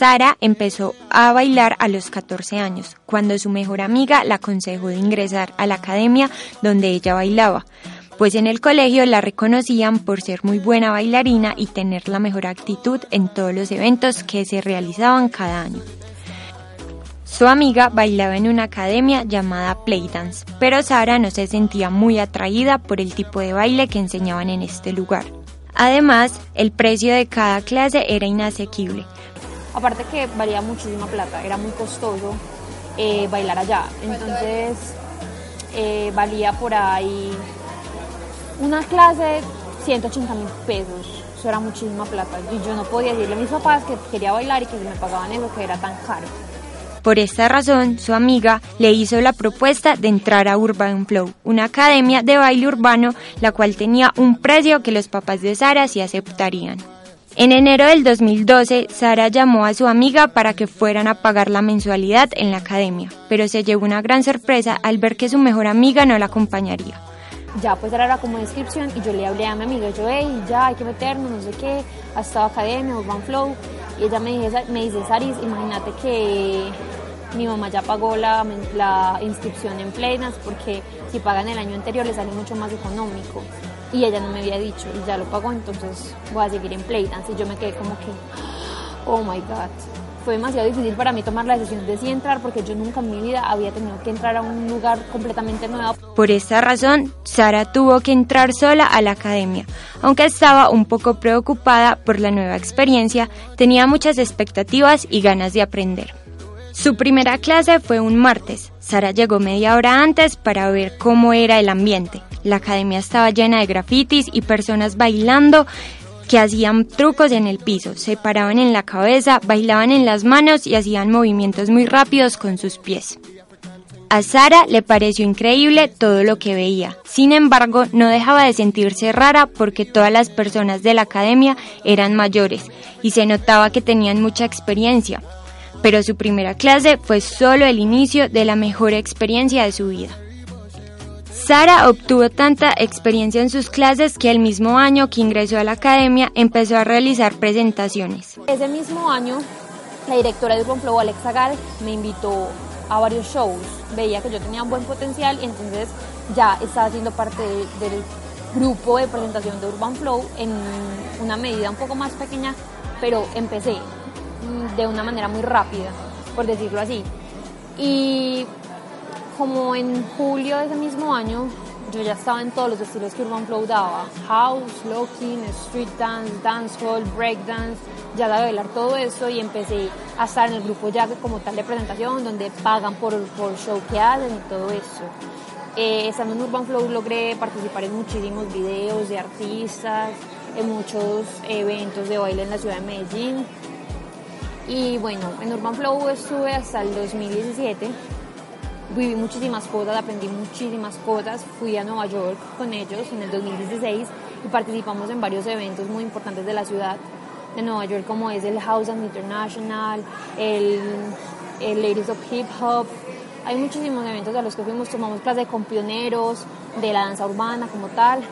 Sara empezó a bailar a los 14 años, cuando su mejor amiga la aconsejó de ingresar a la academia donde ella bailaba, pues en el colegio la reconocían por ser muy buena bailarina y tener la mejor actitud en todos los eventos que se realizaban cada año. Su amiga bailaba en una academia llamada Playdance, pero Sara no se sentía muy atraída por el tipo de baile que enseñaban en este lugar. Además, el precio de cada clase era inasequible, Aparte que valía muchísima plata, era muy costoso eh, bailar allá. Entonces eh, valía por ahí una clase 180 mil pesos. Eso era muchísima plata. Y yo no podía decirle a mis papás que quería bailar y que me pagaban eso, que era tan caro. Por esta razón, su amiga le hizo la propuesta de entrar a Urban Flow, una academia de baile urbano, la cual tenía un precio que los papás de Sara sí aceptarían. En enero del 2012, Sara llamó a su amiga para que fueran a pagar la mensualidad en la academia, pero se llevó una gran sorpresa al ver que su mejor amiga no la acompañaría. Ya pues era como inscripción y yo le hablé a mi amiga, yo, hey, ya hay que meternos, no sé qué, ha estado academia, Urban Flow, y ella me dice, me dice Saris, imagínate que mi mamá ya pagó la, la inscripción en Playnas porque si pagan el año anterior le sale mucho más económico y ella no me había dicho y ya lo pagó, entonces voy a seguir en Playdance y yo me quedé como que, oh my god. Fue demasiado difícil para mí tomar la decisión de sí entrar porque yo nunca en mi vida había tenido que entrar a un lugar completamente nuevo. Por esta razón, Sara tuvo que entrar sola a la academia. Aunque estaba un poco preocupada por la nueva experiencia, tenía muchas expectativas y ganas de aprender. Su primera clase fue un martes. Sara llegó media hora antes para ver cómo era el ambiente. La academia estaba llena de grafitis y personas bailando que hacían trucos en el piso, se paraban en la cabeza, bailaban en las manos y hacían movimientos muy rápidos con sus pies. A Sara le pareció increíble todo lo que veía. Sin embargo, no dejaba de sentirse rara porque todas las personas de la academia eran mayores y se notaba que tenían mucha experiencia. Pero su primera clase fue solo el inicio de la mejor experiencia de su vida. Sara obtuvo tanta experiencia en sus clases que el mismo año que ingresó a la academia empezó a realizar presentaciones. Ese mismo año, la directora de Urban Flow, Alexa Gal, me invitó a varios shows. Veía que yo tenía un buen potencial y entonces ya estaba haciendo parte del grupo de presentación de Urban Flow en una medida un poco más pequeña, pero empecé mm, de una manera muy rápida, por decirlo así. Y como en julio de ese mismo año, yo ya estaba en todos los estilos que Urban Flow daba. House, locking, street dance, dancehall, breakdance. Ya de bailar todo eso y empecé a estar en el grupo ya como tal de presentación, donde pagan por, por show que hacen y todo eso. Eh, estando en Urban Flow logré participar en muchísimos videos de artistas, en muchos eventos de baile en la ciudad de Medellín. Y bueno, en Urban Flow estuve hasta el 2017 viví muchísimas cosas, aprendí muchísimas cosas, fui a Nueva York con ellos en el 2016 y participamos en varios eventos muy importantes de la ciudad de Nueva York como es el House and International, el, el Ladies of Hip Hop, hay muchísimos eventos a los que fuimos, tomamos clases con pioneros de la danza urbana como tal,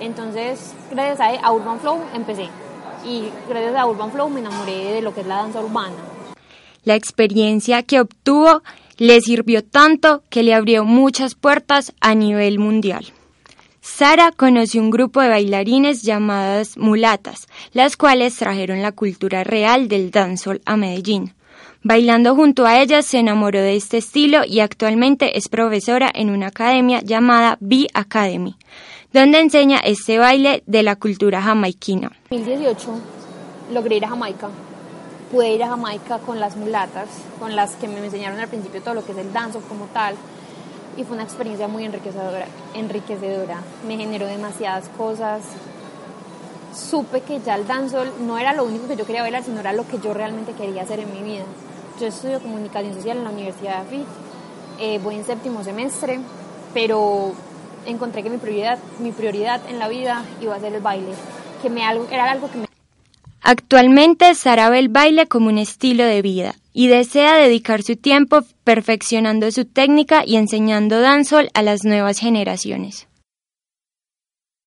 entonces gracias a, a Urban Flow empecé y gracias a Urban Flow me enamoré de lo que es la danza urbana. La experiencia que obtuvo le sirvió tanto que le abrió muchas puertas a nivel mundial. Sara conoció un grupo de bailarines llamadas mulatas, las cuales trajeron la cultura real del dancehall a Medellín. Bailando junto a ellas se enamoró de este estilo y actualmente es profesora en una academia llamada B Academy, donde enseña este baile de la cultura jamaiquina. En 2018 logré ir a Jamaica pude ir a Jamaica con las mulatas, con las que me enseñaron al principio todo lo que es el danzo como tal. Y fue una experiencia muy enriquecedora, enriquecedora. Me generó demasiadas cosas. supe que ya el dancehall no era lo único que yo quería bailar, sino era lo que yo realmente quería hacer en mi vida. Yo estudio comunicación social en la Universidad de AFIT, eh, voy en séptimo semestre, pero encontré que mi prioridad, mi prioridad en la vida iba a ser el baile, que me, era algo que me... Actualmente Sara el baile como un estilo de vida y desea dedicar su tiempo perfeccionando su técnica y enseñando dancehall a las nuevas generaciones.